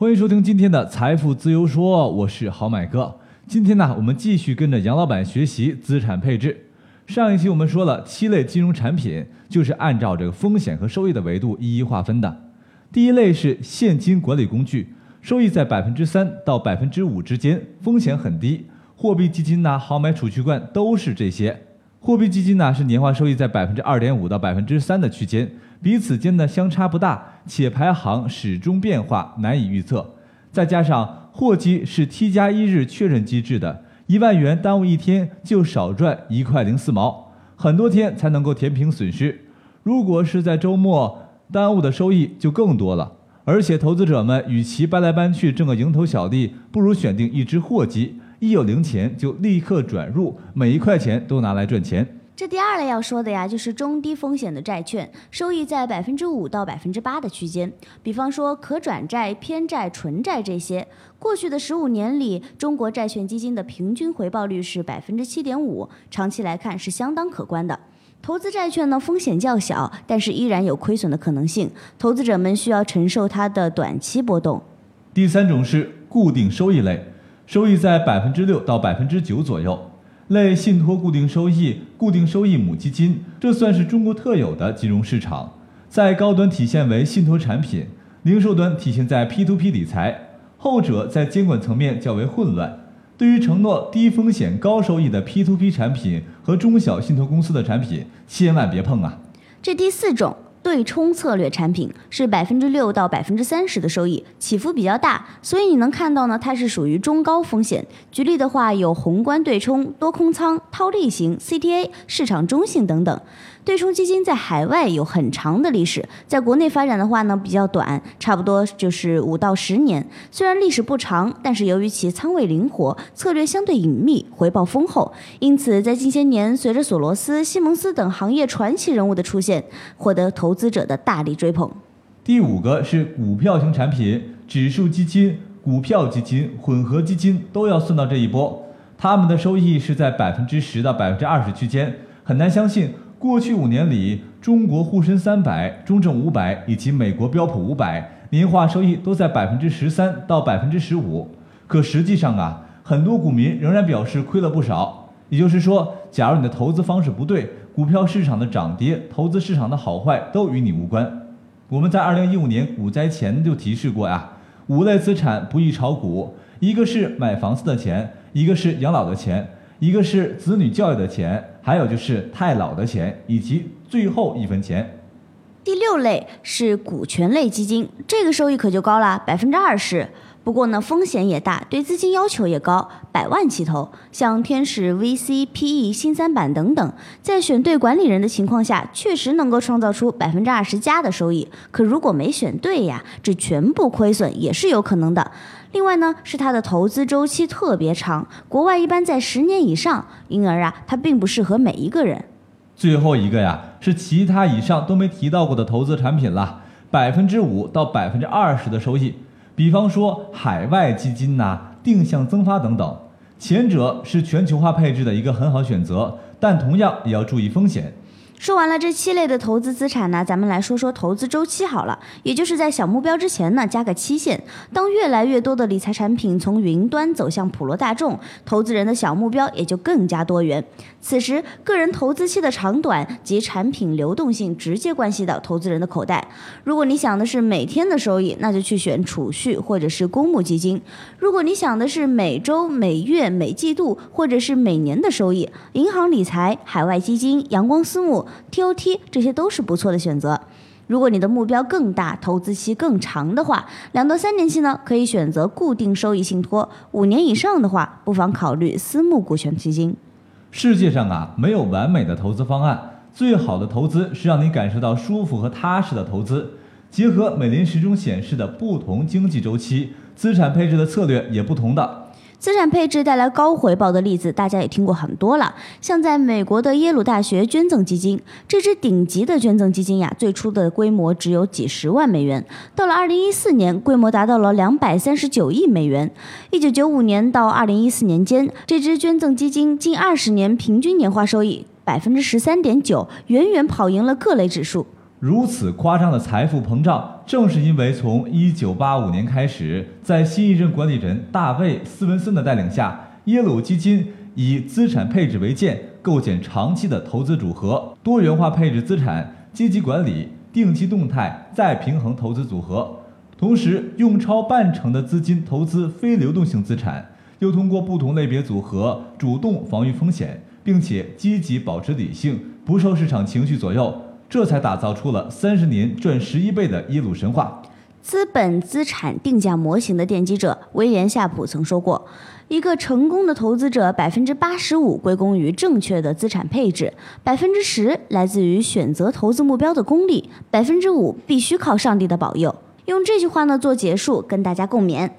欢迎收听今天的财富自由说，我是好买哥。今天呢，我们继续跟着杨老板学习资产配置。上一期我们说了七类金融产品，就是按照这个风险和收益的维度一一划分的。第一类是现金管理工具，收益在百分之三到百分之五之间，风险很低。货币基金呐、好买储蓄罐都是这些。货币基金呢是年化收益在百分之二点五到百分之三的区间，彼此间呢相差不大，且排行始终变化，难以预测。再加上货基是 T 加一日确认机制的，一万元耽误一天就少赚一块零四毛，很多天才能够填平损失。如果是在周末，耽误的收益就更多了。而且投资者们与其搬来搬去挣个蝇头小利，不如选定一只货基。一有零钱就立刻转入，每一块钱都拿来赚钱。这第二类要说的呀，就是中低风险的债券，收益在百分之五到百分之八的区间。比方说可转债、偏债、纯债这些。过去的十五年里，中国债券基金的平均回报率是百分之七点五，长期来看是相当可观的。投资债券呢，风险较小，但是依然有亏损的可能性，投资者们需要承受它的短期波动。第三种是固定收益类。收益在百分之六到百分之九左右，类信托固定收益、固定收益母基金，这算是中国特有的金融市场。在高端体现为信托产品，零售端体现在 P2P 理财，后者在监管层面较为混乱。对于承诺低风险高收益的 P2P 产品和中小信托公司的产品，千万别碰啊！这第四种。对冲策略产品是百分之六到百分之三十的收益，起伏比较大，所以你能看到呢，它是属于中高风险。举例的话，有宏观对冲、多空仓、套利型、CTA、市场中性等等。对冲基金在海外有很长的历史，在国内发展的话呢比较短，差不多就是五到十年。虽然历史不长，但是由于其仓位灵活，策略相对隐秘，回报丰厚，因此在近些年随着索罗斯、西蒙斯等行业传奇人物的出现，获得投资者的大力追捧。第五个是股票型产品，指数基金、股票基金、混合基金都要算到这一波，他们的收益是在百分之十到百分之二十区间，很难相信。过去五年里，中国沪深三百、中证五百以及美国标普五百年化收益都在百分之十三到百分之十五。可实际上啊，很多股民仍然表示亏了不少。也就是说，假如你的投资方式不对，股票市场的涨跌、投资市场的好坏都与你无关。我们在二零一五年股灾前就提示过呀，五类资产不宜炒股，一个是买房子的钱，一个是养老的钱。一个是子女教育的钱，还有就是太老的钱，以及最后一分钱。第六类是股权类基金，这个收益可就高了，百分之二十。不过呢，风险也大，对资金要求也高，百万起投。像天使 VC、PE、新三板等等，在选对管理人的情况下，确实能够创造出百分之二十加的收益。可如果没选对呀，这全部亏损也是有可能的。另外呢，是它的投资周期特别长，国外一般在十年以上，因而啊，它并不适合每一个人。最后一个呀，是其他以上都没提到过的投资产品了，百分之五到百分之二十的收益。比方说海外基金呐、定向增发等等，前者是全球化配置的一个很好选择，但同样也要注意风险。说完了这七类的投资资产呢，咱们来说说投资周期好了，也就是在小目标之前呢加个期限。当越来越多的理财产品从云端走向普罗大众，投资人的小目标也就更加多元。此时，个人投资期的长短及产品流动性直接关系到投资人的口袋。如果你想的是每天的收益，那就去选储蓄或者是公募基金；如果你想的是每周、每月、每季度或者是每年的收益，银行理财、海外基金、阳光私募。TOT 这些都是不错的选择。如果你的目标更大，投资期更长的话，两到三年期呢，可以选择固定收益信托；五年以上的话，不妨考虑私募股权基金。世界上啊，没有完美的投资方案，最好的投资是让你感受到舒服和踏实的投资。结合美林时钟显示的不同经济周期，资产配置的策略也不同的。资产配置带来高回报的例子，大家也听过很多了。像在美国的耶鲁大学捐赠基金，这支顶级的捐赠基金呀，最初的规模只有几十万美元，到了二零一四年，规模达到了两百三十九亿美元。一九九五年到二零一四年间，这支捐赠基金近二十年平均年化收益百分之十三点九，远远跑赢了各类指数。如此夸张的财富膨胀，正是因为从1985年开始，在新一任管理人大卫·斯文森的带领下，耶鲁基金以资产配置为鉴，构建长期的投资组合，多元化配置资产，积极管理，定期动态再平衡投资组合，同时用超半成的资金投资非流动性资产，又通过不同类别组合主动防御风险，并且积极保持理性，不受市场情绪左右。这才打造出了三十年赚十一倍的耶鲁神话。资本资产定价模型的奠基者威廉夏普曾说过：“一个成功的投资者，百分之八十五归功于正确的资产配置，百分之十来自于选择投资目标的功力，百分之五必须靠上帝的保佑。”用这句话呢做结束，跟大家共勉。